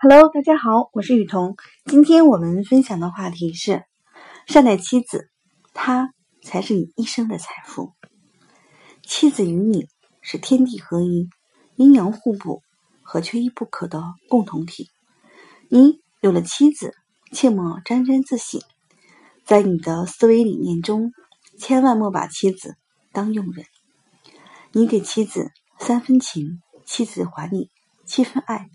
Hello，大家好，我是雨桐。今天我们分享的话题是善待妻子，她才是你一生的财富。妻子与你是天地合一、阴阳互补和缺一不可的共同体。你有了妻子，切莫沾沾自喜，在你的思维理念中，千万莫把妻子当佣人。你给妻子三分情，妻子还你七分爱。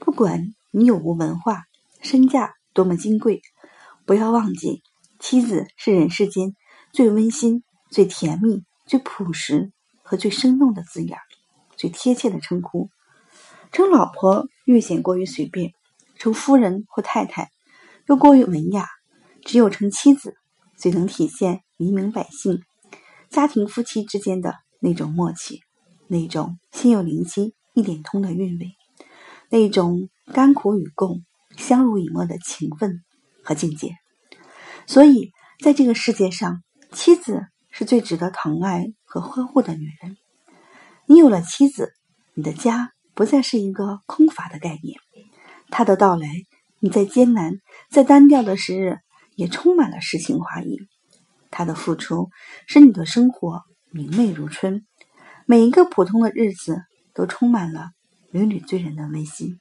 不管你有无文化，身价多么金贵，不要忘记，妻子是人世间最温馨、最甜蜜、最朴实和最生动的字眼，最贴切的称呼。称老婆略显过于随便，称夫人或太太又过于文雅，只有称妻子，最能体现黎民百姓、家庭夫妻之间的那种默契，那种心有灵犀一点通的韵味。那种甘苦与共、相濡以沫的情分和境界，所以在这个世界上，妻子是最值得疼爱和呵护的女人。你有了妻子，你的家不再是一个空乏的概念。她的到来，你在艰难、在单调的时日，也充满了诗情画意。她的付出，使你的生活明媚如春，每一个普通的日子都充满了。屡屡醉人的温馨。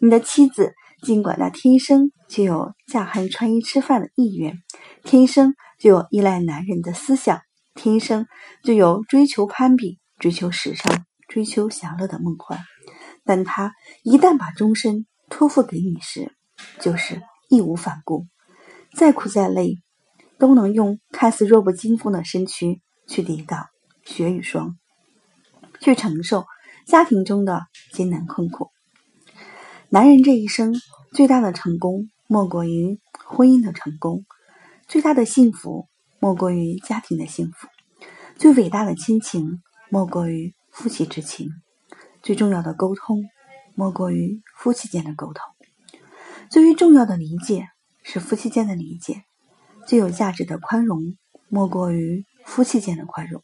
你的妻子，尽管她天生就有嫁汉穿衣吃饭的意愿，天生就有依赖男人的思想，天生就有追求攀比、追求时尚、追求享乐的梦幻，但她一旦把终身托付给你时，就是义无反顾，再苦再累，都能用看似弱不禁风的身躯去抵挡雪与霜，去承受。家庭中的艰难困苦，男人这一生最大的成功莫过于婚姻的成功，最大的幸福莫过于家庭的幸福，最伟大的亲情莫过于夫妻之情，最重要的沟通莫过于夫妻间的沟通，最为重要的理解是夫妻间的理解，最有价值的宽容莫过于夫妻间的宽容。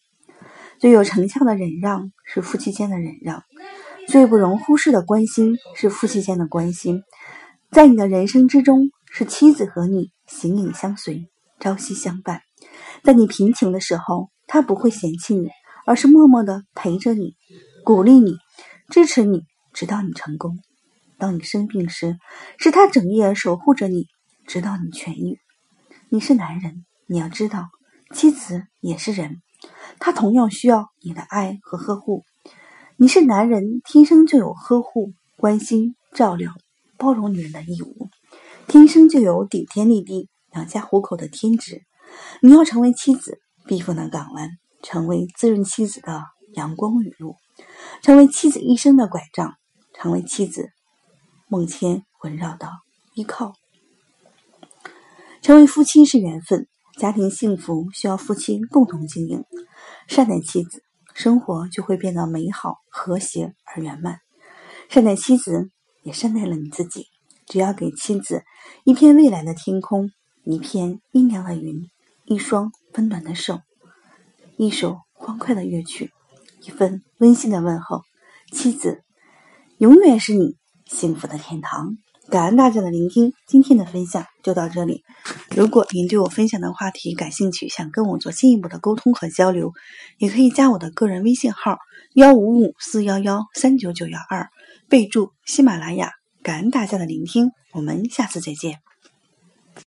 最有成效的忍让是夫妻间的忍让，最不容忽视的关心是夫妻间的关心。在你的人生之中，是妻子和你形影相随，朝夕相伴。在你贫穷的时候，他不会嫌弃你，而是默默的陪着你，鼓励你，支持你，直到你成功。当你生病时，是他整夜守护着你，直到你痊愈。你是男人，你要知道，妻子也是人。他同样需要你的爱和呵护。你是男人，天生就有呵护、关心、照料、包容女人的义务，天生就有顶天立地、养家糊口的天职。你要成为妻子避风的港湾，成为滋润妻子的阳光雨露，成为妻子一生的拐杖，成为妻子梦牵环绕的依靠。成为夫妻是缘分。家庭幸福需要夫妻共同经营，善待妻子，生活就会变得美好、和谐而圆满。善待妻子，也善待了你自己。只要给妻子一片蔚蓝的天空，一片阴凉的云，一双温暖的手，一首欢快的乐曲，一份温馨的问候，妻子永远是你幸福的天堂。感恩大家的聆听，今天的分享就到这里。如果您对我分享的话题感兴趣，想跟我做进一步的沟通和交流，也可以加我的个人微信号幺五五四幺幺三九九幺二，备注喜马拉雅。感恩大家的聆听，我们下次再见。